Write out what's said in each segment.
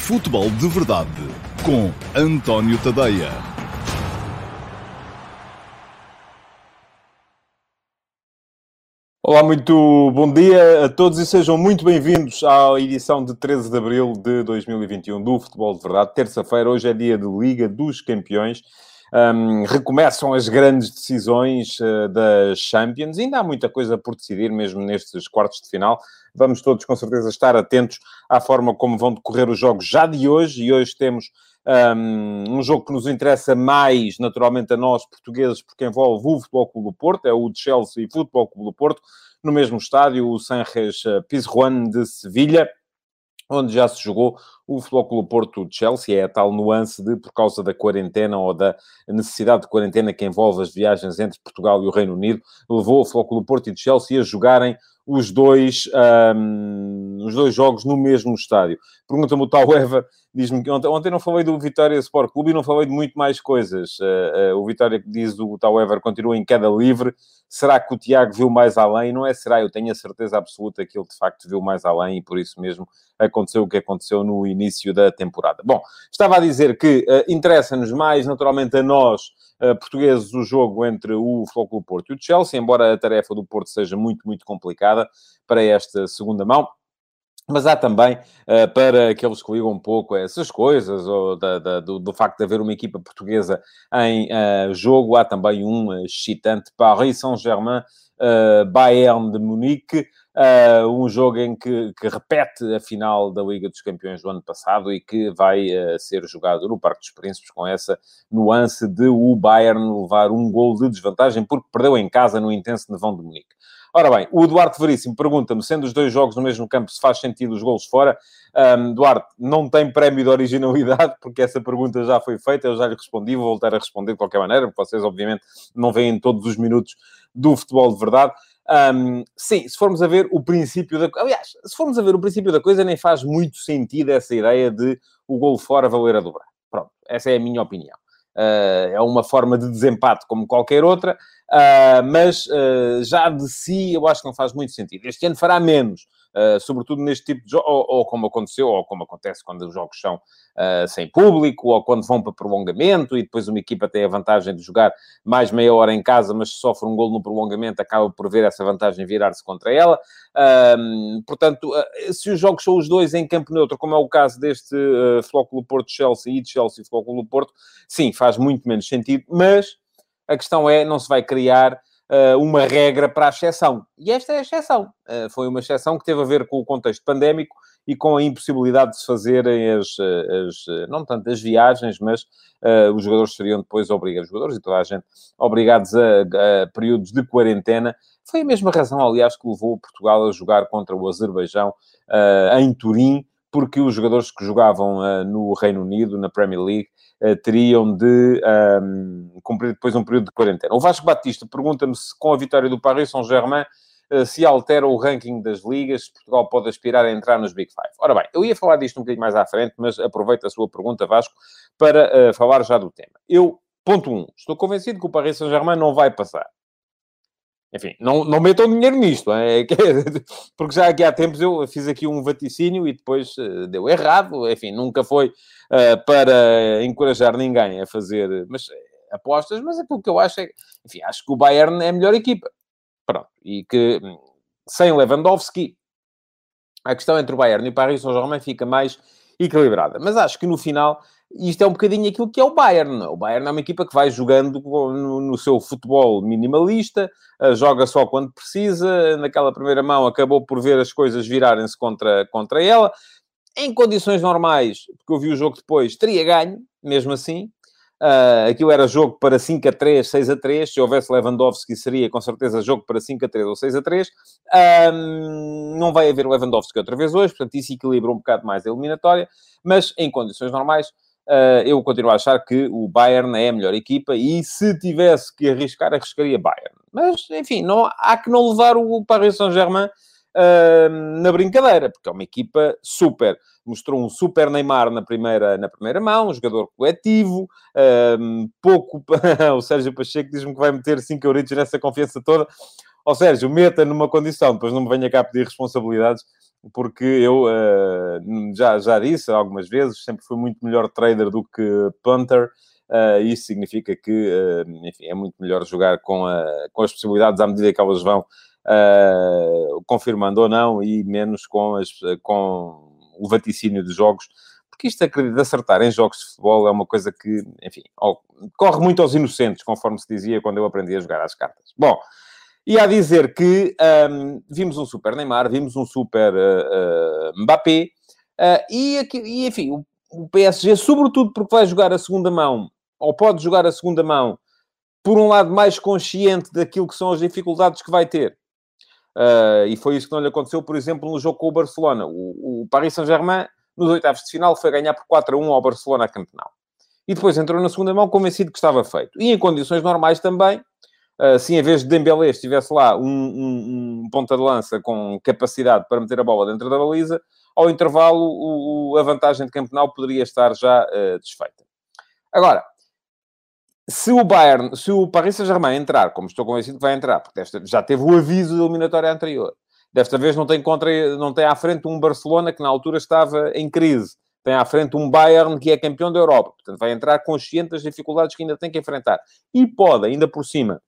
Futebol de Verdade com António Tadeia. Olá, muito bom dia a todos e sejam muito bem-vindos à edição de 13 de abril de 2021 do Futebol de Verdade. Terça-feira, hoje é dia de Liga dos Campeões. Um, recomeçam as grandes decisões uh, das Champions. Ainda há muita coisa por decidir, mesmo nestes quartos de final. Vamos todos, com certeza, estar atentos à forma como vão decorrer os jogos já de hoje. E hoje temos um, um jogo que nos interessa mais, naturalmente, a nós, portugueses, porque envolve o Futebol Clube do Porto, é o de Chelsea e Futebol Clube do Porto, no mesmo estádio, o Sanres Pizjuan de Sevilha onde já se jogou o Clube Porto de Chelsea, é a tal nuance de, por causa da quarentena ou da necessidade de quarentena que envolve as viagens entre Portugal e o Reino Unido, levou o Clube Porto e de Chelsea a jogarem os dois, um, os dois jogos no mesmo estádio. Pergunta-me o tal Eva, diz-me que ontem, ontem, não falei do Vitória Sport Clube e não falei de muito mais coisas. Uh, uh, o Vitória, diz o tal Ever, continua em queda livre. Será que o Tiago viu mais além? Não é será, eu tenho a certeza absoluta que ele de facto viu mais além e por isso mesmo aconteceu o que aconteceu no início da temporada. Bom, estava a dizer que uh, interessa-nos mais, naturalmente, a nós, uh, portugueses, o jogo entre o Flóculo Porto e o Chelsea, embora a tarefa do Porto seja muito, muito complicada para esta segunda mão. Mas há também, uh, para aqueles que ligam um pouco a essas coisas, ou da, da, do, do, facto de haver uma equipa portuguesa em uh, jogo, há também um excitante Paris Saint-Germain, uh, Bayern de Munique, um jogo em que, que, repete a final da Liga dos Campeões do ano passado e que vai ser jogado no Parque dos Príncipes com essa nuance de o Bayern levar um gol de desvantagem porque perdeu em casa no intenso nevão de Munique. Ora bem, o Duarte Veríssimo pergunta-me, sendo os dois jogos no mesmo campo, se faz sentido os golos fora. Um, Duarte, não tem prémio de originalidade, porque essa pergunta já foi feita, eu já lhe respondi, vou voltar a responder de qualquer maneira, porque vocês, obviamente, não veem todos os minutos do futebol de verdade. Um, sim, se formos a ver o princípio da... Aliás, se formos a ver o princípio da coisa, nem faz muito sentido essa ideia de o gol fora valer a dobrar. Pronto, essa é a minha opinião. Uh, é uma forma de desempate como qualquer outra, uh, mas uh, já de si eu acho que não faz muito sentido. Este ano fará menos, Uh, sobretudo neste tipo de jogo, ou, ou, como aconteceu, ou como acontece quando os jogos são uh, sem público, ou quando vão para prolongamento e depois uma equipa tem a vantagem de jogar mais meia hora em casa, mas sofre um gol no prolongamento, acaba por ver essa vantagem virar-se contra ela. Portanto, se os jogos são os dois em campo neutro, como é o caso deste uh, Flóculo Porto-Chelsea e de Chelsea Flóculo Porto, sim, faz muito menos sentido, mas a questão é, não se vai criar uma regra para a exceção. E esta é a exceção. Uh, foi uma exceção que teve a ver com o contexto pandémico e com a impossibilidade de se fazerem as, as não tanto as viagens, mas uh, os jogadores seriam depois obrigados, os jogadores e toda a gente, obrigados a, a, períodos de quarentena. Foi a mesma razão, aliás, que levou Portugal a jogar contra o Azerbaijão em Turim, porque os jogadores que jogavam uh, no Reino Unido, na Premier League, uh, teriam de um, cumprir depois um período de quarentena. O Vasco Batista pergunta-me se com a vitória do Paris Saint-Germain uh, se altera o ranking das ligas, se Portugal pode aspirar a entrar nos Big Five. Ora bem, eu ia falar disto um bocadinho mais à frente, mas aproveito a sua pergunta, Vasco, para falar já do tema. Eu, ponto 1, um, estou convencido que o Paris Saint-Germain não vai passar. Enfim, não, não metam dinheiro nisto, é? porque já aqui há tempos eu fiz aqui um vaticínio e depois uh, deu errado. Enfim, nunca foi uh, para encorajar ninguém a fazer mas, eh, apostas, mas é porque eu acho, é, enfim, acho que o Bayern é a melhor equipa. Pronto, e que hum, sem Lewandowski, a questão entre o Bayern e o Paris Saint-Germain fica mais equilibrada. Mas acho que no final isto é um bocadinho aquilo que é o Bayern. O Bayern é uma equipa que vai jogando no, no seu futebol minimalista, uh, joga só quando precisa. Naquela primeira mão acabou por ver as coisas virarem-se contra, contra ela. Em condições normais, porque eu vi o jogo depois, teria ganho, mesmo assim. Uh, aquilo era jogo para 5 a 3, 6 a 3. Se houvesse Lewandowski, seria com certeza jogo para 5 a 3 ou 6 a 3. Um, não vai haver Lewandowski outra vez hoje, portanto, isso equilibra um bocado mais a eliminatória. Mas em condições normais, eu continuo a achar que o Bayern é a melhor equipa e se tivesse que arriscar, arriscaria Bayern. Mas, enfim, não, há que não levar o Paris Saint-Germain uh, na brincadeira, porque é uma equipa super. Mostrou um super Neymar na primeira, na primeira mão, um jogador coletivo, um, pouco... o Sérgio Pacheco diz-me que vai meter 5 euritos nessa confiança toda. Ó Sérgio, meta numa condição, depois não me venha cá pedir responsabilidades, porque eu uh, já, já disse algumas vezes, sempre fui muito melhor trader do que punter, uh, isso significa que, uh, enfim, é muito melhor jogar com, a, com as possibilidades à medida que elas vão confirmando ou não, e menos com, as, com o vaticínio de jogos, porque isto de acertar em jogos de futebol é uma coisa que, enfim, corre muito aos inocentes, conforme se dizia quando eu aprendi a jogar às cartas. Bom, e a dizer que um, vimos um super Neymar, vimos um super uh, uh, Mbappé, uh, e, aqui, e, enfim, o, o, PSG, sobretudo porque vai jogar a segunda mão, ou pode jogar a segunda mão, por um lado mais consciente daquilo que são as dificuldades que vai ter. e foi isso que não lhe aconteceu, por exemplo, no jogo com o Barcelona. O, o Paris Saint-Germain, nos oitavos de final, foi ganhar por 4 a 1 ao Barcelona a. E depois entrou na segunda mão convencido que estava feito. E em condições normais também, Se em vez de Dembélé estivesse lá um, um, um, ponta de lança com capacidade para meter a bola dentro da baliza, ao intervalo o, o, a vantagem de campeonato poderia estar já uh, desfeita. Agora, se o Bayern, se o Paris Saint-Germain entrar, como estou convencido que vai entrar, porque desta, já teve o aviso da eliminatória anterior, desta vez não tem, contra, não tem à frente um Barcelona que na altura estava em crise, tem à frente um Bayern que é campeão da Europa, portanto vai entrar consciente das dificuldades que ainda tem que enfrentar. E pode, ainda por cima,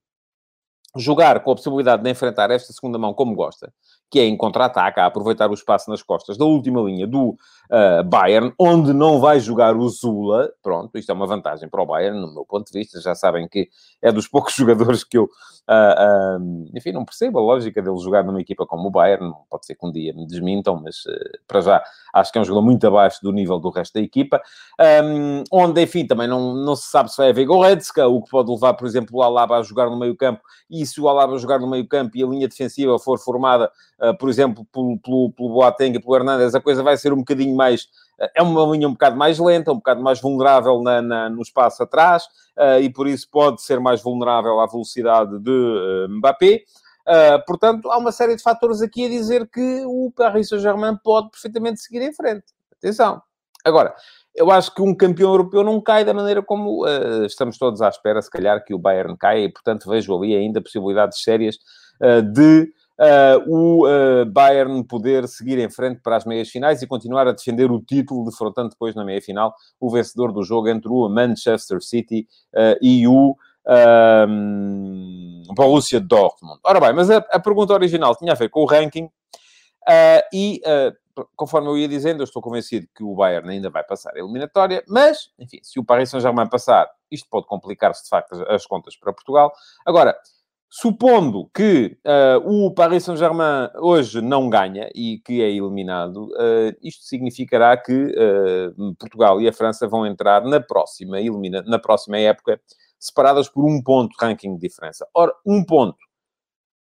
jogar com a possibilidade de enfrentar esta segunda mão como gosta, que é em contra-ataque, a aproveitar o espaço nas costas da última linha do uh, Bayern, onde não vai jogar o Zula. Pronto, isto é uma vantagem para o Bayern, no meu ponto de vista. Já sabem que é dos poucos jogadores que eu, uh, uh, enfim, não percebo a lógica dele jogar numa equipa como o Bayern. Pode ser que um dia me desmintam, mas para já acho que é um jogador muito abaixo do nível do resto da equipa. Um, onde, enfim, também não, não se sabe se vai haver Goretzka, o que pode levar, por exemplo, o Alaba a jogar no meio campo, e se o Alaba jogar no meio campo e a linha defensiva for formada por exemplo, pelo, pelo, pelo Boateng e pelo Hernandes, a coisa vai ser um bocadinho mais... Uh, é uma linha um bocado mais lenta, um bocado mais vulnerável na, na no espaço atrás, uh, e por isso pode ser mais vulnerável à velocidade de Mbappé. Uh, portanto, há uma série de fatores aqui a dizer que o Paris Saint-Germain pode perfeitamente seguir em frente. Atenção. Agora, eu acho que um campeão europeu não cai da maneira como uh, estamos todos à espera, se calhar, que o Bayern caia, e, portanto, vejo ali ainda possibilidades sérias uh, de uh, o uh, Bayern poder seguir em frente para as meias finais e continuar a defender o título, defrontando depois na meia final o vencedor do jogo entre o Manchester City uh, e o um, Borussia Dortmund. Ora bem, mas a, a, pergunta original tinha a ver com o ranking e conforme eu ia dizendo, eu estou convencido que o Bayern ainda vai passar a eliminatória, mas, enfim, se o Paris Saint-Germain passar, isto pode complicar-se, de facto, as contas para Portugal. Agora, Supondo que uh, o Paris Saint-Germain hoje não ganha e que é eliminado, uh, isto significará que uh, Portugal e a França vão entrar na próxima, elimina, na próxima época separadas por um ponto de ranking de diferença. Ora, um ponto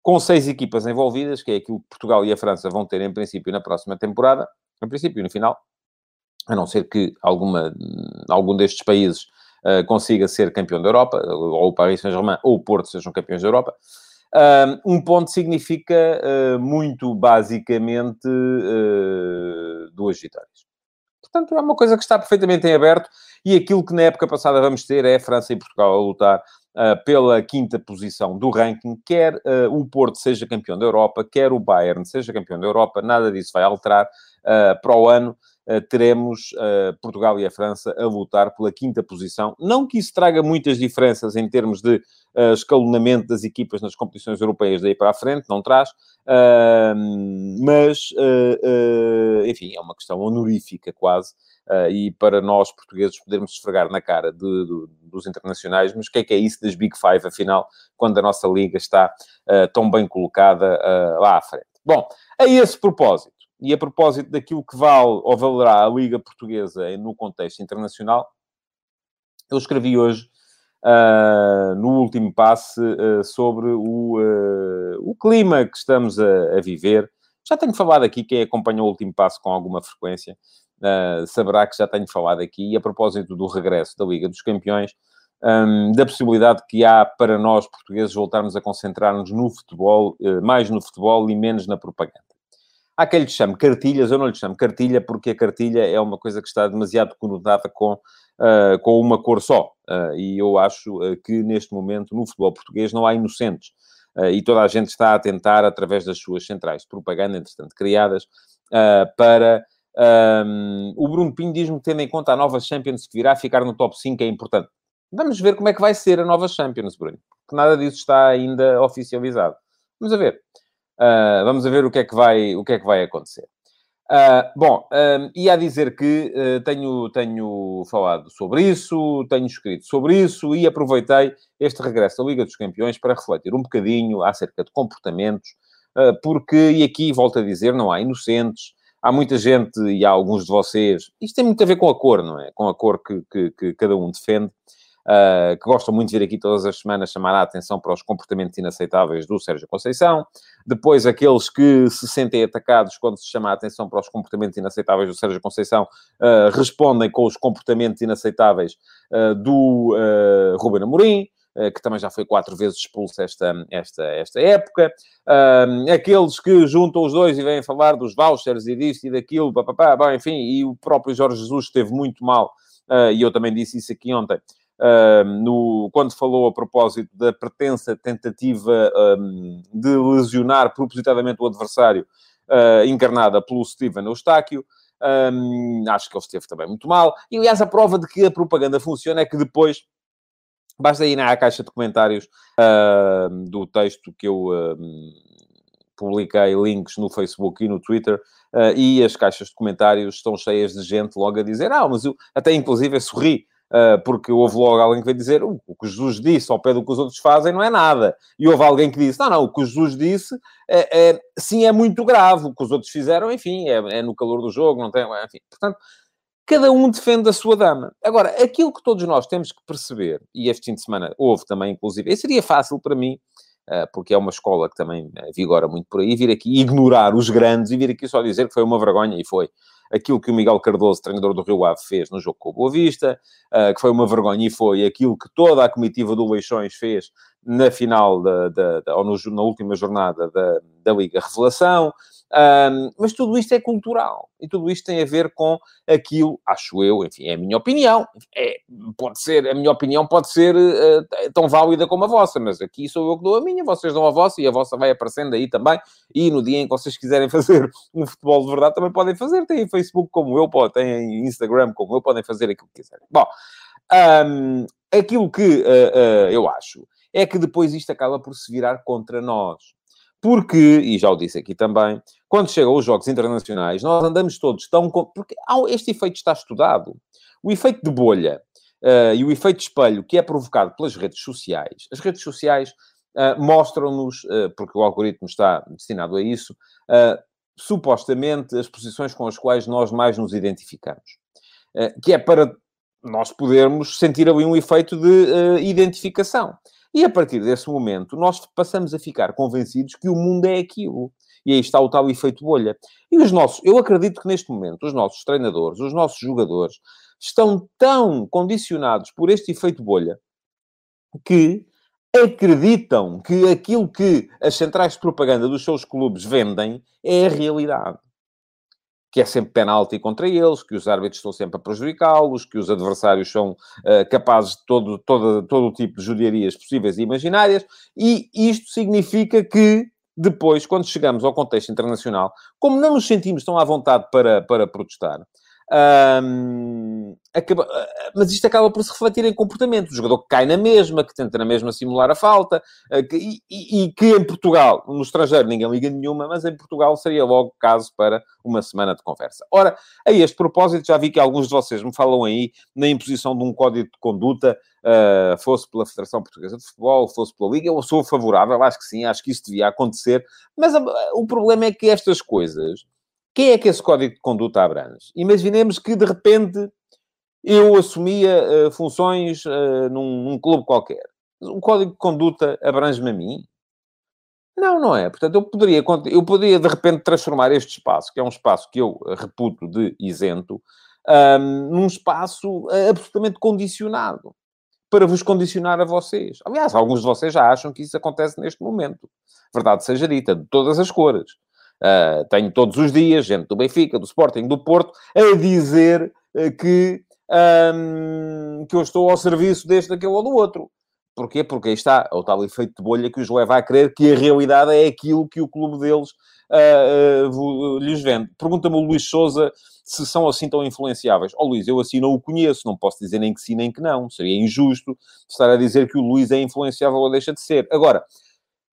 com seis equipas envolvidas, que é aquilo que Portugal e a França vão ter em princípio na próxima temporada, em princípio no final, a não ser que alguma, algum destes países uh, consiga ser campeão da Europa, ou o Paris Saint-Germain ou o Porto sejam campeões da Europa. Um ponto significa uh, muito basicamente uh, duas vitórias. Portanto, é uma coisa que está perfeitamente em aberto e aquilo que na época passada vamos ter é a França e Portugal a lutar pela quinta posição do ranking, quer o Porto seja campeão da Europa, quer o Bayern seja campeão da Europa, nada disso vai alterar para o ano. Eh, teremos uh, Portugal e a França a lutar pela quinta posição. Não que isso traga muitas diferenças em termos de uh, escalonamento das equipas nas competições europeias daí para a frente, não traz, mas, enfim, é uma questão honorífica quase. e para nós portugueses podermos esfregar na cara de, de, dos internacionais, mas o que é que é isso das Big Five, afinal, quando a nossa liga está tão bem colocada lá à frente? Bom, a esse propósito, e a propósito daquilo que vale ou valerá a Liga Portuguesa no contexto internacional, eu escrevi hoje, uh, no último passe, uh, sobre o, uh, o clima que estamos a, a, viver. Já tenho falado aqui, quem acompanhou o último passo com alguma frequência, saberá que já tenho falado aqui, e a propósito do regresso da Liga dos Campeões, um, da possibilidade que há para nós, portugueses, voltarmos a concentrar-nos no futebol, mais no futebol e menos na propaganda. Há quem lhe chame cartilhas, eu não lhe chamo cartilha porque a cartilha é uma coisa que está demasiado conotada com, uh, com uma cor só. Uh, e eu acho uh, que neste momento, no futebol português, não há inocentes. e toda a gente está a tentar, através das suas centrais de propaganda, entretanto criadas, para... Um, o Bruno Pinho diz-me tendo em conta a nova Champions que virá, ficar no top 5 é importante. Vamos ver como é que vai ser a nova Champions, Bruno. Porque nada disso está ainda oficializado. Vamos a ver. Uh, vamos ver o que é que vai, o que é que vai acontecer. Uh, bom, um, ia a dizer que uh, tenho, tenho falado sobre isso, tenho escrito sobre isso e aproveitei este regresso à Liga dos Campeões para refletir um bocadinho acerca de comportamentos, porque, e aqui volto a dizer, não há inocentes, há muita gente e há alguns de vocês, isto tem muito a ver com a cor, não é? Com a cor que, que, que cada um defende uh, que gostam muito de vir aqui todas as semanas chamar a atenção para os comportamentos inaceitáveis do Sérgio Conceição. Depois, aqueles que se sentem atacados quando se chama a atenção para os comportamentos inaceitáveis do Sérgio Conceição uh, respondem com os comportamentos inaceitáveis uh, do uh, Ruben Amorim que também já foi quatro vezes expulso esta, esta, esta época. Uh, aqueles que juntam os dois e vêm falar dos vouchers e disto e daquilo, papapá, bom, enfim, e o próprio Jorge Jesus esteve muito mal, uh, e eu também disse isso aqui ontem, no, quando falou a propósito da pretensa tentativa de lesionar propositadamente o adversário, uh, encarnada pelo Steven Eustáquio. Um, acho que ele esteve também muito mal. E, aliás, a prova de que a propaganda funciona é que depois basta ir na caixa de comentários uh, do texto que eu uh, publiquei, links no Facebook e no Twitter, uh, e as caixas de comentários estão cheias de gente logo a dizer: Ah, mas eu até inclusive sorri Uh, porque houve logo alguém que veio dizer o que Jesus disse ao pé do que os outros fazem não é nada. E houve alguém que disse, não, não, o que Jesus disse é, é sim é muito grave, o que os outros fizeram, enfim, é, é, no calor do jogo, não tem, enfim. Portanto, cada um defende a sua dama. Agora, aquilo que todos nós temos que perceber, e este fim de semana houve também, inclusive, e seria fácil para mim, uh, porque é uma escola que também vigora muito por aí, vir aqui ignorar os grandes e vir aqui só dizer que foi uma vergonha, e foi aquilo que o Miguel Cardoso, treinador do Rio Ave, fez no jogo com o Boa Vista, uh, que foi uma vergonha e foi aquilo que toda a comitiva do Leixões fez na final, da, da, da ou no, na última jornada da, da Liga Revelação. Um, mas tudo isto é cultural e tudo isto tem a ver com aquilo, acho eu, enfim, é a minha opinião. É, pode ser, a minha opinião pode ser uh, tão válida como a vossa, mas aqui sou eu que dou a minha, vocês dão a vossa e a vossa vai aparecendo aí também. E no dia em que vocês quiserem fazer um futebol de verdade, também podem fazer. Tem Facebook como eu, tem Instagram como eu, podem fazer aquilo que quiserem. Bom, um, aquilo que uh, uh, eu acho é que depois isto acaba por se virar contra nós. Porque, e já o disse aqui também, quando chegam os jogos internacionais, nós andamos todos tão. Porque este efeito está estudado. O efeito de bolha uh, e o efeito de espelho que é provocado pelas redes sociais. As redes sociais uh, mostram-nos, uh, porque o algoritmo está destinado a isso, supostamente as posições com as quais nós mais nos identificamos. que é para nós podermos sentir ali um efeito de identificação. E a partir desse momento, nós passamos a ficar convencidos que o mundo é aquilo. E aí está o tal efeito bolha. E os nossos, eu acredito que neste momento, os nossos treinadores, os nossos jogadores, estão tão condicionados por este efeito bolha que acreditam que aquilo que as centrais de propaganda dos seus clubes vendem é a realidade que é sempre penalti contra eles, que os árbitros estão sempre a prejudicá-los, que os adversários são uh, capazes de todo, todo, todo o tipo de judiarias possíveis e imaginárias, e isto significa que depois, quando chegamos ao contexto internacional, como não nos sentimos tão à vontade para, para protestar, um, acaba, ah, mas isto acaba por se refletir em comportamento. O jogador que cai na mesma, que tenta na mesma simular a falta, uh, que, e, e, que em Portugal, no estrangeiro, ninguém liga nenhuma, mas em Portugal seria logo caso para uma semana de conversa. Ora, a este propósito, já vi que alguns de vocês me falam aí na imposição de um código de conduta, uh, fosse pela Federação Portuguesa de Futebol, fosse pela Liga. Eu sou favorável, acho que sim, acho que isso devia acontecer, mas o problema é que estas coisas quem é que esse código de conduta abrange? Imaginemos que, de repente, eu assumia uh, funções uh, num, num, clube qualquer. O código de conduta abrange-me a mim? Não, não é. Portanto, eu poderia, eu poderia, de repente, transformar este espaço, que é um espaço que eu reputo de isento, um, num espaço absolutamente condicionado. Para vos condicionar a vocês. Aliás, alguns de vocês já acham que isso acontece neste momento. Verdade seja dita, de todas as cores. Uh, tenho todos os dias gente do Benfica, do Sporting, do Porto, a dizer uh, que, um, que eu estou ao serviço deste, daquele ou do outro. Porquê? Porque aí está o tal efeito de bolha que os leva a crer que a realidade é aquilo que o clube deles uh, uh, lhes vende. Pergunta-me o Luís Souza se são assim tão influenciáveis. Ó oh, Luís, eu assim não o conheço, não posso dizer nem que sim nem que não. Seria injusto estar a dizer que o Luís é influenciável ou deixa de ser. Agora,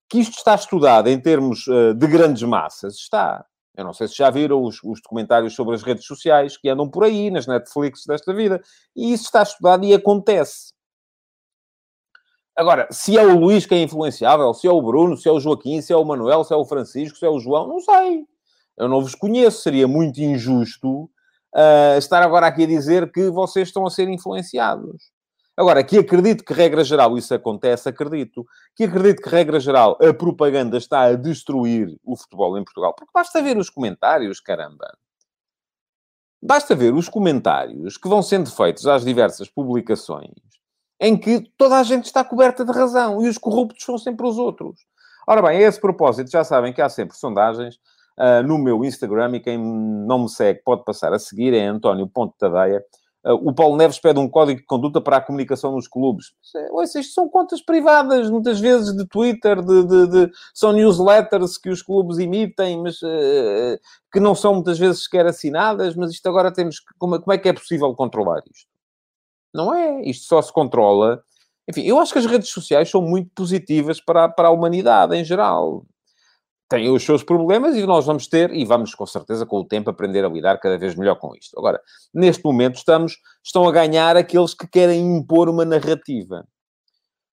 que isto está estudado em termos uh, de grandes massas, está. Eu não sei se já viram os, os, documentários sobre as redes sociais que andam por aí, nas Netflix desta vida. E isso está estudado e acontece. Agora, se é o Luís que é influenciável, se é o Bruno, se é o Joaquim, se é o Manuel, se é o Francisco, se é o João, não sei. Eu não vos conheço. Seria muito injusto uh, estar agora aqui a dizer que vocês estão a ser influenciados. Agora, que acredito que, regra geral, isso acontece, acredito. Que acredito que, regra geral, a propaganda está a destruir o futebol em Portugal. Porque basta ver os comentários, caramba. Basta ver os comentários que vão sendo feitos às diversas publicações em que toda a gente está coberta de razão e os corruptos são sempre os outros. Ora bem, a esse propósito, já sabem que há sempre sondagens uh, no meu Instagram e quem não me segue pode passar a seguir, é António Ponto Tadeia. O Paulo Neves pede um código de conduta para a comunicação nos clubes. Ouça, isto são contas privadas, muitas vezes de Twitter, de, de, de são newsletters que os clubes emitem, mas uh, que não são muitas vezes sequer assinadas, mas isto agora temos que... Como, como é que é possível controlar isto? Não é. Isto só se controla. Enfim, eu acho que as redes sociais são muito positivas para, para a humanidade em geral. Têm os seus problemas e nós vamos ter, e vamos com certeza com o tempo aprender a lidar cada vez melhor com isto. Agora, neste momento estamos, estão a ganhar aqueles que querem impor uma narrativa.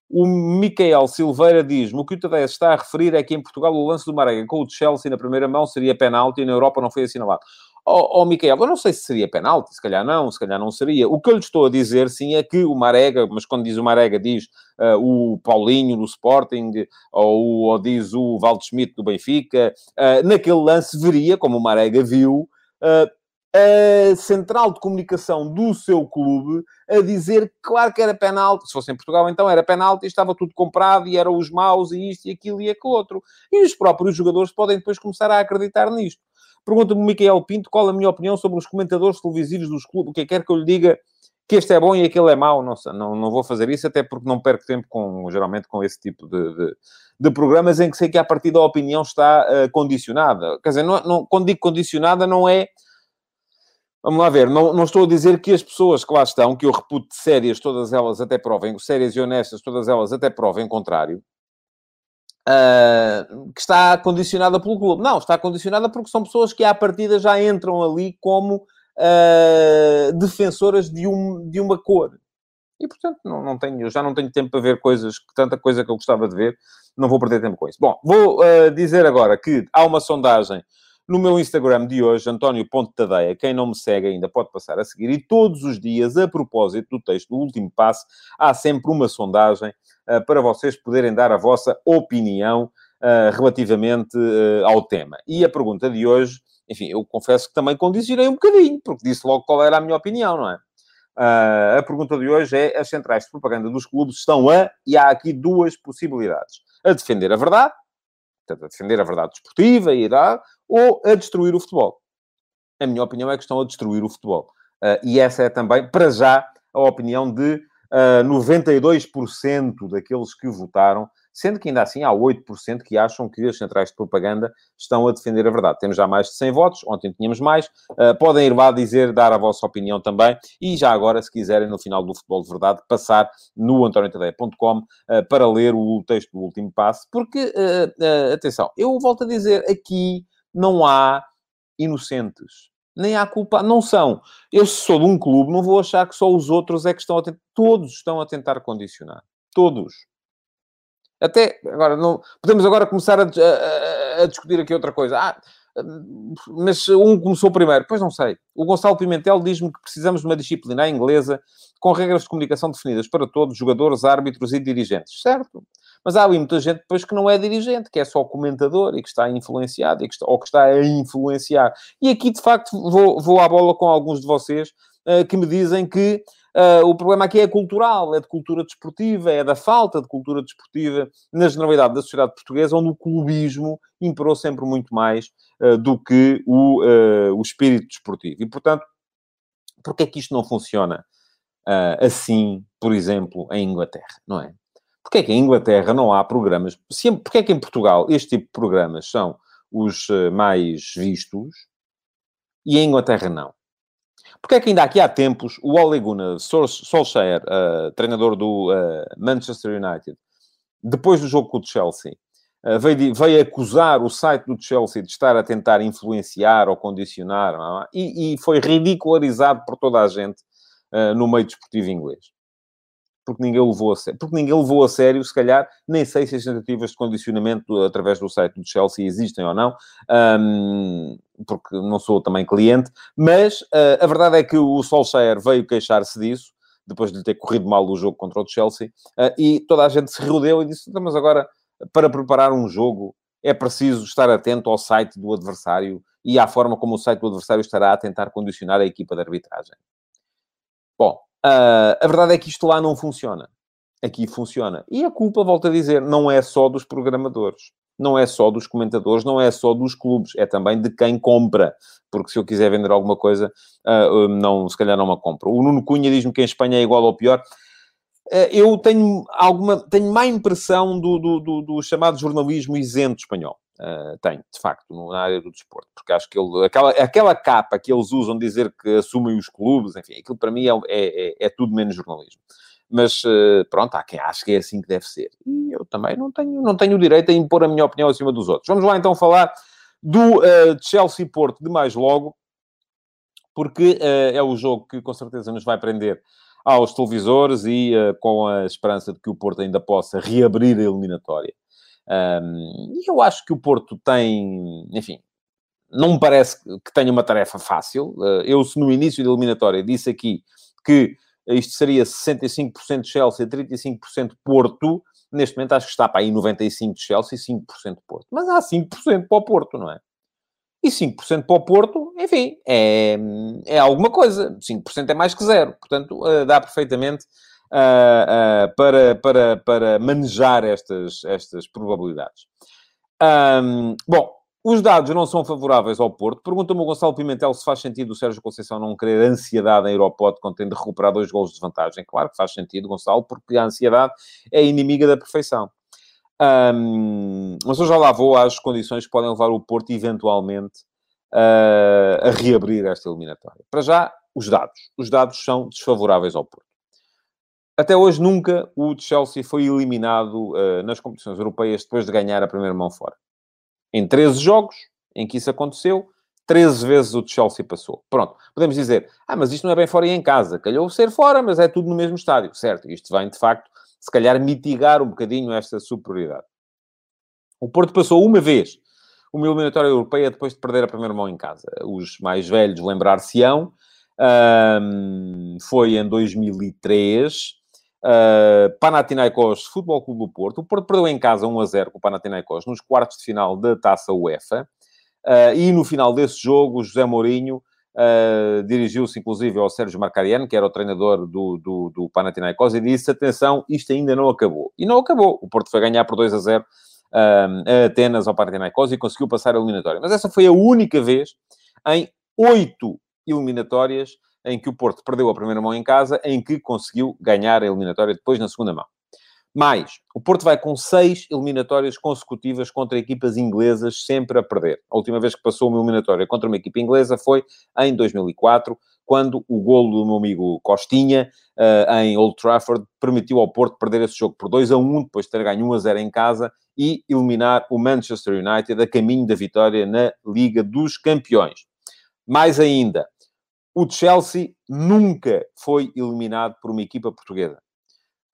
O Micael Silveira diz-me, o que o Tadeu está a referir é que em Portugal o lance do Marega com o Chelsea na primeira mão seria penalti e na Europa não foi assinalado. Ó oh, oh, eu não sei se seria penalti, se calhar não, se calhar não seria. O que eu lhe estou a dizer, sim, é que o Marega, mas quando diz o Marega, diz uh, o Paulinho do Sporting, ou, ou diz o Valdo Schmidt do Benfica, uh, naquele lance veria, como o Marega viu, uh, a central de comunicação do seu clube a dizer que, claro que era penalti. Se fosse em Portugal, então era penalti, estava tudo comprado e eram os maus e isto e aquilo e aquilo outro. E os próprios jogadores podem depois começar a acreditar nisto. Pergunta-me o Miquel Pinto qual a minha opinião sobre os comentadores televisivos dos clubes. O que é que quer que eu lhe diga que este é bom e aquele é mau? Não, não, não vou fazer isso, até porque não perco tempo com, geralmente com esse tipo de, de, de programas em que sei que a partir da opinião está uh, condicionada. Quer dizer, não, não, quando digo condicionada, não é. Vamos lá ver, não, não estou a dizer que as pessoas que lá estão, que eu reputo sérias, todas elas até provem, sérias e honestas, todas elas até provem contrário, uh, que está condicionada pelo clube. Não, está condicionada porque são pessoas que à partida já entram ali como uh, defensoras de, um, de uma cor. E, portanto, não, não tenho, já não tenho tempo para ver coisas, tanta coisa que eu gostava de ver, não vou perder tempo com isso. Bom, vou uh, dizer agora que há uma sondagem no meu Instagram de hoje, António Ponte Tadeia, quem não me segue ainda pode passar a seguir. E todos os dias, a propósito do texto do último passo, há sempre uma sondagem uh, para vocês poderem dar a vossa opinião uh, relativamente uh, ao tema. E a pergunta de hoje, enfim, eu confesso que também condicionei um bocadinho, porque disse logo qual era a minha opinião, não é? Uh, a pergunta de hoje é: as centrais de propaganda dos clubes estão a, e há aqui duas possibilidades, a defender a verdade, portanto, a defender a verdade desportiva e a ou a destruir o futebol. A minha opinião é que estão a destruir o futebol. Uh, e essa é também, para já, a opinião de uh, ah, 92% daqueles que votaram, sendo que ainda assim há 8% que acham que as centrais de propaganda estão a defender a verdade. Temos já mais de 100 votos, ontem tínhamos mais. Uh, podem ir lá dizer, dar a vossa opinião também. E já agora, se quiserem, no final do Futebol de Verdade, passar no antoniotadeia.com uh, para ler o texto do último passo. Porque, atenção, eu volto a dizer, aqui não há inocentes. Nem há culpa. Não são. Eu, sou de um clube, não vou achar que só os outros é que estão a tentar. Todos estão a tentar condicionar. Todos. Até agora, não... podemos agora começar a, a, a discutir aqui outra coisa. Ah, mas um começou primeiro. Pois não sei. O Gonçalo Pimentel diz-me que precisamos de uma disciplina inglesa com regras de comunicação definidas para todos, jogadores, árbitros e dirigentes. Certo. Mas há ali muita gente depois que não é dirigente, que é só comentador e que está influenciado, e que está, ou que está a influenciar. E aqui, de facto, vou, vou à bola com alguns de vocês uh, que me dizem que Uh, o problema aqui é cultural, é de cultura desportiva, é da falta de cultura desportiva na generalidade da sociedade portuguesa, onde o clubismo imperou sempre muito mais uh, do que o, uh, o espírito desportivo. E, portanto, porquê é que isto não funciona assim, por exemplo, em Inglaterra, não é? Porquê é que em Inglaterra não há programas? Sempre, porquê é que em Portugal este tipo de programas são os eh, mais vistos e em Inglaterra não? Porque é que ainda aqui há tempos o Ole Gunnar Solskjaer, uh, treinador do uh, Manchester United, depois do jogo com o Chelsea, uh, veio, veio, acusar o site do Chelsea de estar a tentar influenciar ou condicionar, é? e, e, foi ridicularizado por toda a gente no meio desportivo inglês porque ninguém levou a sério. Porque ninguém levou a sério, se calhar, nem sei se as tentativas de condicionamento através do site do Chelsea existem ou não, um, porque não sou também cliente, mas uh, a verdade é que o Solskjaer veio queixar-se disso, depois de ter corrido mal o jogo contra o Chelsea, uh, e toda a gente se rodeu e disse, então, mas agora, para preparar um jogo, é preciso estar atento ao site do adversário e à forma como o site do adversário estará a tentar condicionar a equipa de arbitragem. Bom, Uh, a verdade é que isto lá não funciona. Aqui funciona. E a culpa, volto a dizer, não é só dos programadores. Não é só dos comentadores, não é só dos clubes, é também de quem compra. Porque se eu quiser vender alguma coisa, uh, não, se calhar não me compro. O Nuno Cunha diz-me que em Espanha é igual ou pior ah, eu tenho alguma tenho má impressão do, do, do, do chamado jornalismo isento espanhol. Uh, tenho, de facto, na área do desporto, porque acho que ele, aquela, aquela capa que eles usam dizer que assumem os clubes, enfim, aquilo para mim é, é, é, é tudo menos jornalismo. Mas uh, pronto, há quem ache que é assim que deve ser. E eu também não tenho, não tenho o direito a impor a minha opinião acima dos outros. Vamos lá então falar do uh, Chelsea Porto de mais logo, porque é o jogo que com certeza nos vai prender aos televisores e com a esperança de que o Porto ainda possa reabrir a eliminatória. Um, e eu acho que o Porto tem, enfim, não me parece que tenha uma tarefa fácil. Uh, eu, se no início da eliminatória disse aqui que isto seria 65% Chelsea, 35% Porto, neste momento acho que está para aí 95% Chelsea e 5% Porto. Mas há 5% para o Porto, não é? E 5% para o Porto, enfim, é, é alguma coisa. 5% é mais que zero. Portanto, uh, dá perfeitamente uh, uh, para, para, para manejar estas, estas probabilidades. Um, bom, os dados não são favoráveis ao Porto. Pergunta-me o Gonçalo Pimentel se faz sentido o Sérgio Conceição não querer ansiedade em Aeroporto quando tem de recuperar dois gols de vantagem. Claro que faz sentido, Gonçalo, porque a ansiedade é inimiga da perfeição. Um, mas eu já lá vou às condições que podem levar o Porto, eventualmente, uh, a reabrir esta eliminatória. Para já, os dados. Os dados são desfavoráveis ao Porto. Até hoje nunca o Chelsea foi eliminado uh, nas competições europeias depois de ganhar a primeira mão fora. Em 13 jogos em que isso aconteceu, 13 vezes o Chelsea passou. Pronto. Podemos dizer, ah, mas isto não é bem fora e em casa. Calhou ser fora, mas é tudo no mesmo estádio. Certo, isto vem, de facto, se calhar mitigar um bocadinho esta superioridade. O Porto passou uma vez uma eliminatória europeia depois de perder a primeira mão em casa. Os mais velhos lembrar-se-ão. Um, foi em 2003 Uh, Panathinaikos, Futebol Clube do Porto. O Porto perdeu em casa 1 a 0 com o Panathinaikos nos quartos de final da Taça UEFA. Uh, e no final desse jogo, José Mourinho uh, dirigiu-se inclusive ao Sérgio Marcariano, que era o treinador do, do, do Panathinaikos, e disse, atenção, isto ainda não acabou. E não acabou. O Porto foi ganhar por 2 a 0 a Atenas ao Panathinaikos e conseguiu passar a eliminatória. Mas essa foi a única vez em oito eliminatórias em que o Porto perdeu a primeira mão em casa, em que conseguiu ganhar a eliminatória depois na segunda mão. Mais, o Porto vai com seis eliminatórias consecutivas contra equipas inglesas, sempre a perder. A última vez que passou uma eliminatória contra uma equipa inglesa foi em 2004, quando o golo do meu amigo Costinha, uh, em Old Trafford, permitiu ao Porto perder esse jogo por 2 a 1, depois de ter ganho 1 a 0 em casa, e eliminar o Manchester United a caminho da vitória na Liga dos Campeões. Mais ainda, o Chelsea nunca foi eliminado por uma equipa portuguesa.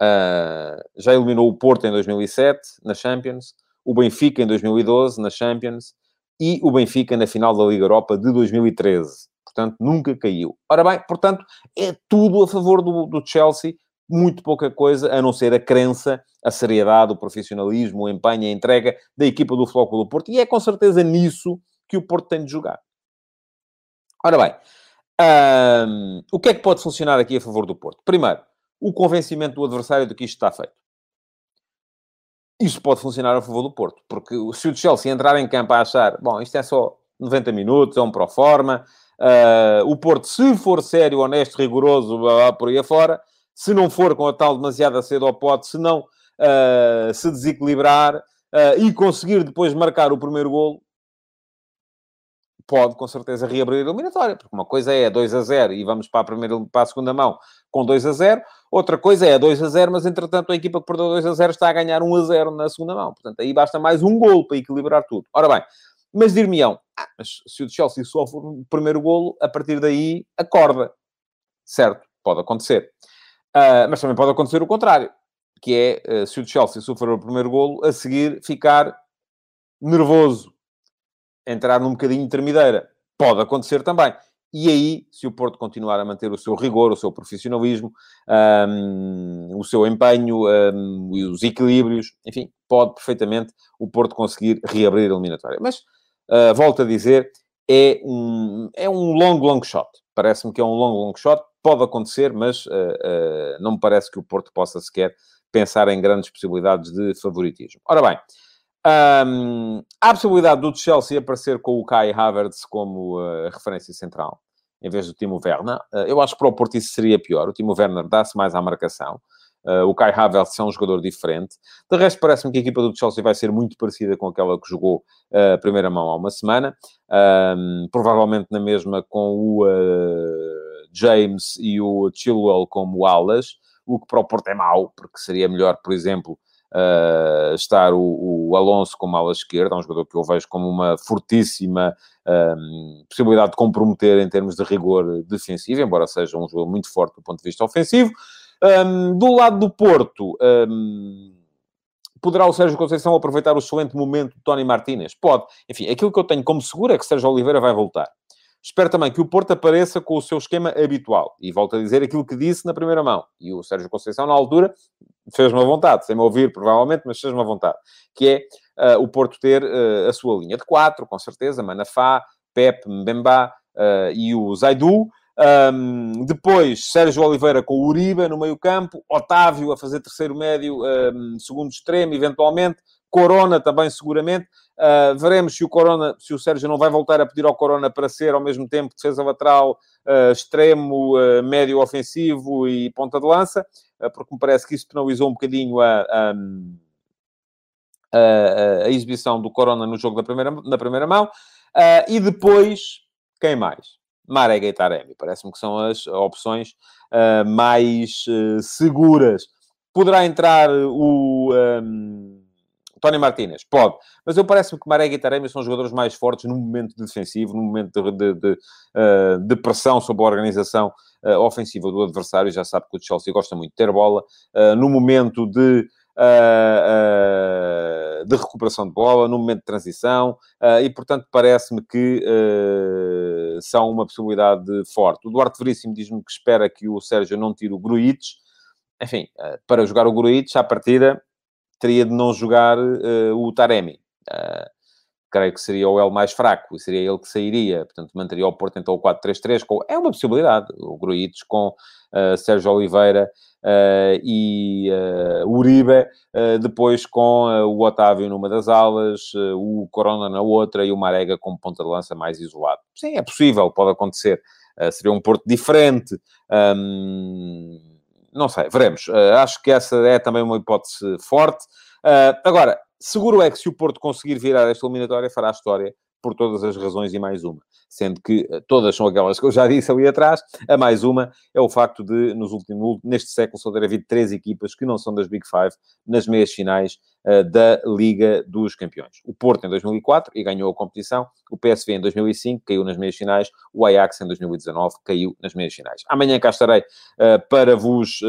Uh, já eliminou o Porto em 2007, na Champions, o Benfica em 2012, na Champions, e o Benfica na final da Liga Europa de 2013. Portanto, nunca caiu. Ora bem, portanto, é tudo a favor do, do Chelsea, muito pouca coisa, a não ser a crença, a seriedade, o profissionalismo, o empenho, a entrega da equipa do Flóculo do Porto. E é com certeza nisso que o Porto tem de jogar. Ora bem, um, o que é que pode funcionar aqui a favor do Porto? Primeiro, o convencimento do adversário de que isto está feito. Isso pode funcionar a favor do Porto, porque se o Chelsea entrar em campo a achar, bom, isto é só 90 minutos, é um pro forma, uh, o Porto, se for sério, honesto, rigoroso, blá, por aí afora, se não for com a tal demasiada cedo ao pote, se não uh, se desequilibrar uh, e conseguir depois marcar o primeiro golo, pode com certeza reabrir a eliminatória, porque uma coisa é 2 a 0 e vamos para a, primeira, para a segunda mão com 2 a 0, outra coisa é 2 a 0, mas entretanto a equipa que perdeu 2 a 0 está a ganhar 1 a 0 na segunda mão, portanto aí basta mais um golo para equilibrar tudo. Ora bem, mas dir-me-ão, ah, mas se o Chelsea sofre o primeiro golo, a partir daí acorda, certo? Pode acontecer. Uh, mas também pode acontecer o contrário, que é, uh, se o Chelsea sofrer o primeiro golo, a seguir ficar nervoso, entrar num bocadinho de termideira. Pode acontecer também. E aí, se o Porto continuar a manter o seu rigor, o seu profissionalismo, um, o seu empenho um, e os equilíbrios, enfim, pode perfeitamente o Porto conseguir reabrir a eliminatória. Mas, uh, volto a dizer, é um, é um long, long shot. Parece-me que é um long, long shot. Pode acontecer, mas uh, uh, não me parece que o Porto possa sequer pensar em grandes possibilidades de favoritismo. Ora bem, um, há a possibilidade do Chelsea aparecer com o Kai Havertz como uh, referência central, em vez do Timo Werner. Uh, eu acho que para o Porto isso seria pior. O Timo Werner dá-se mais à marcação. Uh, o Kai Havertz é um jogador diferente. De resto, parece-me que a equipa do Chelsea vai ser muito parecida com aquela que jogou a primeira mão há uma semana. provavelmente na mesma com o James e o Chilwell como alas, o que para o Porto é mau, porque seria melhor, por exemplo, uh, estar o, o, Alonso como ala esquerda, um jogador que eu vejo como uma fortíssima um, possibilidade de comprometer em termos de rigor defensivo, embora seja um jogador muito forte do ponto de vista ofensivo. Um, do lado do Porto, um, poderá o Sérgio Conceição aproveitar o excelente momento de Tony Martínez? Pode. Enfim, aquilo que eu tenho como seguro é que Sérgio Oliveira vai voltar. Espero também que o Porto apareça com o seu esquema habitual. E volto a dizer aquilo que disse na primeira mão. E o Sérgio Conceição, na altura, fez-me a vontade, sem me ouvir provavelmente, mas fez-me a vontade. Que é uh, o Porto ter uh, a sua linha de quatro, com certeza, Manafá, Pepe, Mbemba uh, e o Zaidu. Um, depois, Sérgio Oliveira com o Uribe no meio campo, Otávio a fazer terceiro médio, um, segundo extremo, eventualmente, Corona também seguramente. Uh, veremos se o Corona, se o Sérgio não vai voltar a pedir ao Corona para ser ao mesmo tempo defesa lateral, uh, extremo, uh, médio ofensivo e ponta de lança, porque me parece que isso penalizou um bocadinho a, a, a, a exibição do Corona no jogo da primeira, na primeira mão. e depois, quem mais? Marega e Taremi. Parece-me que são as opções mais seguras. Poderá entrar o. Um, Tony Martínez, pode. Mas eu parece-me que Marega e Taremi são jogadores mais fortes no momento defensivo, no momento de, de, de, uh, de pressão sobre a organização uh, ofensiva do adversário. Já sabe que o Chelsea gosta muito de ter bola. Uh, no momento de, de recuperação de bola, no momento de transição. e, portanto, parece-me que são uma possibilidade forte. O Duarte Veríssimo diz-me que espera que o Sérgio não tire o Gruites. Enfim, para jogar o Gruites, à partida teria de não jogar uh, o Taremi. Uh, creio que seria o L mais fraco e seria ele que sairia. Portanto, manteria o Porto então o 4-3-3. Com... É uma possibilidade. O Gruites com uh, Sérgio Oliveira uh, e uh, Uribe, depois com o Otávio numa das alas, o Corona na outra e o Marega como ponta de lança mais isolado. Sim, é possível, pode acontecer. seria um Porto diferente. Um não sei, veremos. Uh, acho que essa é também uma hipótese forte. Uh, agora, seguro é que se o Porto conseguir virar esta eliminatória, fará a história por todas as razões e mais uma. Sendo que uh, todas são aquelas que eu já disse ali atrás. A mais uma é o facto de, nos últimos, neste século, só ter havido três equipas que não são das Big Five nas meias finais uh, da Liga dos Campeões. O Porto em 2004 e ganhou a competição. O PSV em 2005 caiu nas meias finais. O Ajax em 2019 caiu nas meias finais. Amanhã cá estarei uh, para vos...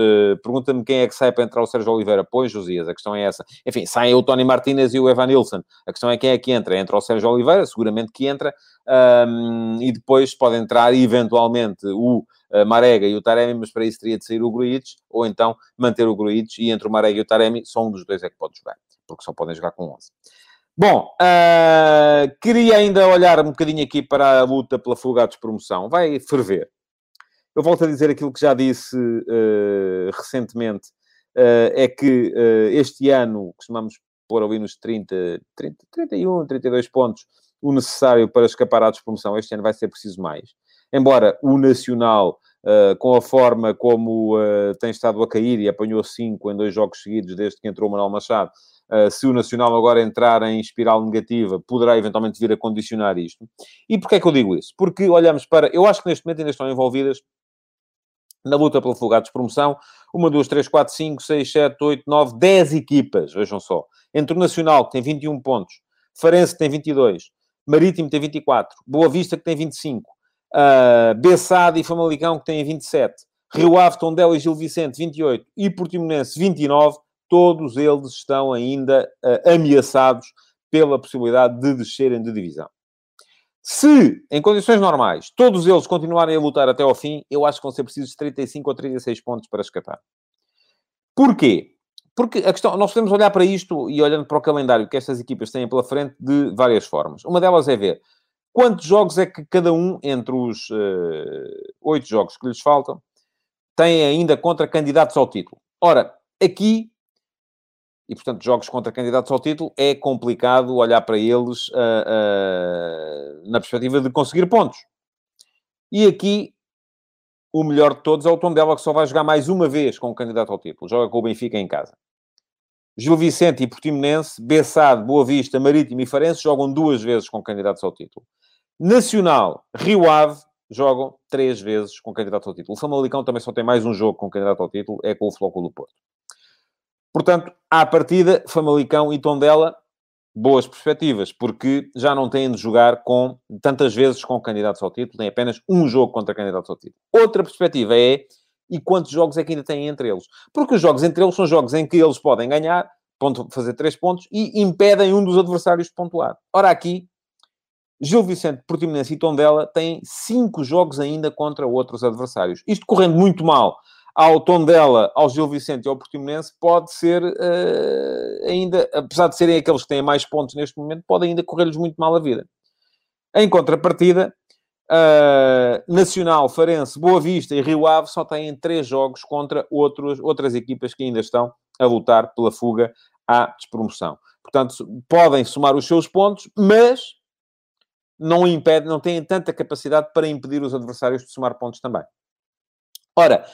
Pergunta-me quem é que sai para entrar o Sérgio Oliveira. Pois, Josias, a questão é essa. Enfim, saem o Tony Martinez e o Evan Nilsson. A questão é quem é que entra. Entra o Sérgio Oliveira, seguramente que entra. Um, e depois pode entrar eventualmente o uh, Marega e o Taremi, mas para isso teria de sair o Gruites, ou então manter o Gruites e entre o Marega e o Taremi, só um dos dois é que pode jogar, porque só podem jogar com 11. Bom, uh, queria ainda olhar um bocadinho aqui para a luta pela fuga à despromoção. Vai ferver. Eu volto a dizer aquilo que já disse uh, recentemente, é que este ano costumamos pôr ali nos 30, 30, 31, 32 pontos o necessário para escapar à despromoção. Este ano vai ser preciso mais. Embora o Nacional uh, com a forma como uh, tem estado a cair e apanhou cinco em dois jogos seguidos desde que entrou o Manuel Machado, uh, se o Nacional agora entrar em espiral negativa, poderá eventualmente vir a condicionar isto. E porquê é que eu digo isso? Porque olhamos para... Eu acho que neste momento ainda estão envolvidas na luta pelo folgado de promoção, uma, duas, três, quatro, cinco, seis, sete, oito, nove, dez equipas, vejam só. Entre o Nacional, que tem 21 pontos, Farense, que tem 22, Marítimo, tem 24, Boa Vista, que tem 25, uh, Bessade e Famalicão, que têm 27, Rio Ave, Tondela e Gil Vicente, 28, e Portimonense, 29, todos eles estão ainda uh, ameaçados pela possibilidade de descerem de divisão. Se, em condições normais, todos eles continuarem a lutar até ao fim, eu acho que vão ser precisos 35 ou 36 pontos para escapar. Porquê? Porque a questão, nós podemos olhar para isto e olhando para o calendário que estas equipas têm pela frente de várias formas. Uma delas é ver quantos jogos é que cada um, entre os uh, oito jogos que lhes faltam, tem ainda contra candidatos ao título. Ora, aqui e, portanto, jogos contra candidatos ao título, é complicado olhar para eles uh, uh, na perspectiva de conseguir pontos. E aqui, o melhor de todos é o Tondela, que só vai jogar mais uma vez com o candidato ao título. Joga com o Benfica em casa. Gil Vicente e Portimonense, Bessade, Boa Vista, Marítimo e Farense jogam duas vezes com candidatos ao título. Nacional, Rio Ave, jogam três vezes com candidato ao título. O Famalicão também só tem mais um jogo com candidato ao título, é com o Flóculo do Porto. Portanto, à partida, Famalicão e Tondela, boas perspectivas, porque já não têm de jogar com tantas vezes com candidatos ao título, têm apenas um jogo contra candidatos ao título. Outra perspectiva é e quantos jogos é que ainda têm entre eles? Porque os jogos entre eles são jogos em que eles podem ganhar, ponto, fazer três pontos e impedem um dos adversários de pontuar. Ora, aqui, Gil Vicente, Portimonense e Tondela têm cinco jogos ainda contra outros adversários. Isto correndo muito mal ao Tondela, ao Gil Vicente e ao Portimonense, pode ser uh, ainda, apesar de serem aqueles que têm mais pontos neste momento, pode ainda correr-lhes muito mal a vida. Em contrapartida, uh, Nacional, Farense, Boa Vista e Rio Ave só têm três jogos contra outros, outras equipas que ainda estão a lutar pela fuga à despromoção. Portanto, podem somar os seus pontos, mas não impede, não têm tanta capacidade para impedir os adversários de somar pontos também. Ora,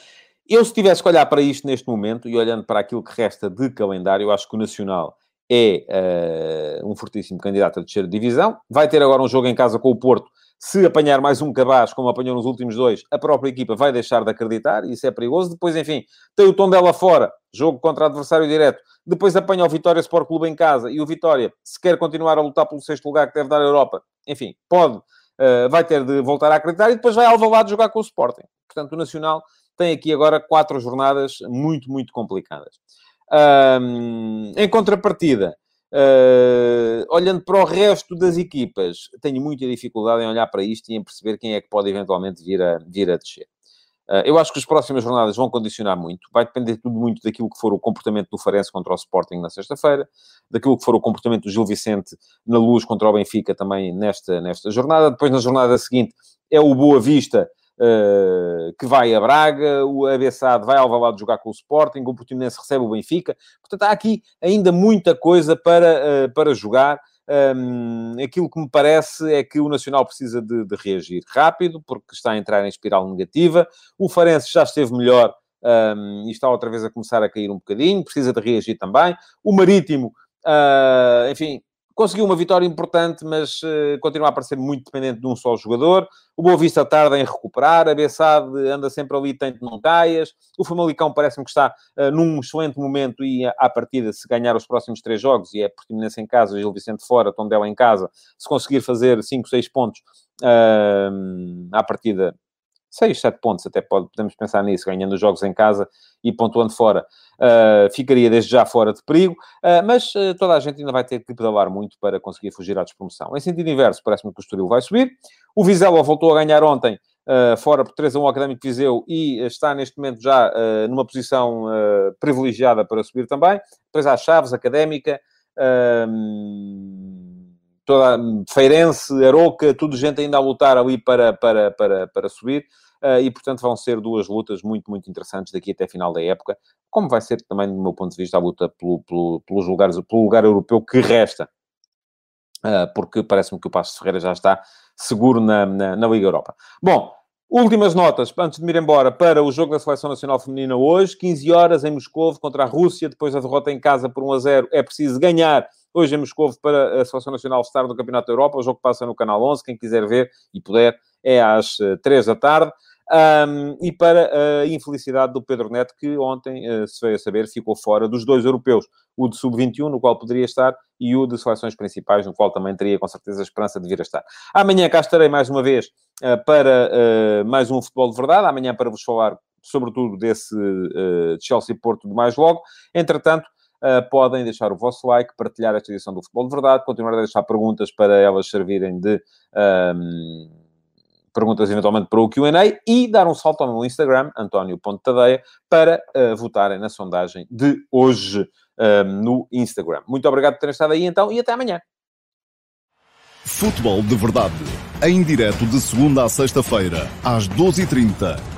eu, se tivesse que olhar para isto neste momento e olhando para aquilo que resta de calendário, acho que o Nacional é uh, um fortíssimo candidato a descer de divisão. Vai ter agora um jogo em casa com o Porto. Se apanhar mais um cabaz, como apanhou nos últimos dois, a própria equipa vai deixar de acreditar, e isso é perigoso. Depois, enfim, tem o tom dela fora, jogo contra adversário direto. Depois apanha o Vitória Sport Clube em casa, e o Vitória, se quer continuar a lutar pelo sexto lugar que deve dar a Europa, enfim, pode, uh, vai ter de voltar a acreditar, e depois vai ao Valado jogar com o Sporting. Portanto, o Nacional tem aqui agora quatro jornadas muito, muito complicadas. Um, em contrapartida, uh, olhando para o resto das equipas, tenho muita dificuldade em olhar para isto e em perceber quem é que pode eventualmente vir a, vir a descer. Uh, eu acho que as próximas jornadas vão condicionar muito. Vai depender tudo muito daquilo que for o comportamento do Farense contra o Sporting na sexta-feira, daquilo que for o comportamento do Gil Vicente na Luz contra o Benfica também nesta, nesta jornada. Depois, na jornada seguinte, é o Boa Vista uh, que vai a Braga, o Abessado vai ao Valado jogar com o Sporting, o Portimonense recebe o Benfica. Portanto, há aqui ainda muita coisa para, uh, para jogar. Um, aquilo que me parece é que o Nacional precisa de, de, reagir rápido, porque está a entrar em espiral negativa. O Farense já esteve melhor um, e está outra vez a começar a cair um bocadinho, precisa de reagir também. O Marítimo, uh, enfim, Conseguiu uma vitória importante, mas uh, continua a parecer muito dependente de um só jogador. O Boa Vista tarda em recuperar. A Bessade anda sempre ali, tente não caias. O Famalicão parece-me que está uh, num excelente momento e, à partida, se ganhar os próximos três jogos, e é Portimonense em casa, Gil Vicente fora, Tondela em casa, se conseguir fazer 5, 6 pontos, uh, à partida 6, 7 pontos, até pode, podemos pensar nisso, ganhando os jogos em casa e pontuando fora, uh, ficaria desde já fora de perigo, uh, mas uh, toda a gente ainda vai ter que pedalar muito para conseguir fugir à despromoção. Em sentido inverso, parece-me que o Estoril vai subir. O Vizela voltou a ganhar ontem, fora por 3 a 1 ao Académico Viseu e está neste momento já numa posição privilegiada para subir também. Depois há Chaves, Académica, toda Feirense, Aroca, tudo gente ainda a lutar ali para, para, para, para subir. Uh, e, portanto, vão ser duas lutas muito, muito interessantes daqui até a final da época, como vai ser também, do meu ponto de vista, a luta pelo, pelo, pelos lugares, pelo lugar europeu que resta, uh, porque parece-me que o Passo Ferreira já está seguro na, na, na, Liga Europa. Bom, Últimas notas, antes de me ir embora, para o jogo da Seleção Nacional Feminina hoje, 15 horas em Moscou contra a Rússia, depois da derrota em casa por 1 a 0. É preciso ganhar hoje em Moscou para a Seleção Nacional estar no Campeonato da Europa. O jogo passa no Canal 11, quem quiser ver e puder, é às 3 da tarde. Um, e para a infelicidade do Pedro Neto, que ontem, uh, se veio a saber, ficou fora dos dois europeus, o de sub-21, no qual poderia estar, e o de seleções principais, no qual também teria com certeza a esperança de vir a estar. Amanhã cá estarei mais uma vez uh, para mais um futebol de verdade, amanhã para vos falar sobretudo desse Chelsea-Porto de mais logo. Entretanto, Uh, podem deixar o vosso like, partilhar esta edição do Futebol de Verdade, continuar a deixar perguntas para elas servirem de perguntas eventualmente para o Q&A e dar um salto ao meu Instagram, António.tadeia, para uh, votarem na sondagem de hoje uh, no Instagram. Muito obrigado por terem estado aí então e até amanhã. Futebol de Verdade, em direto de segunda a sexta-feira, às 12h30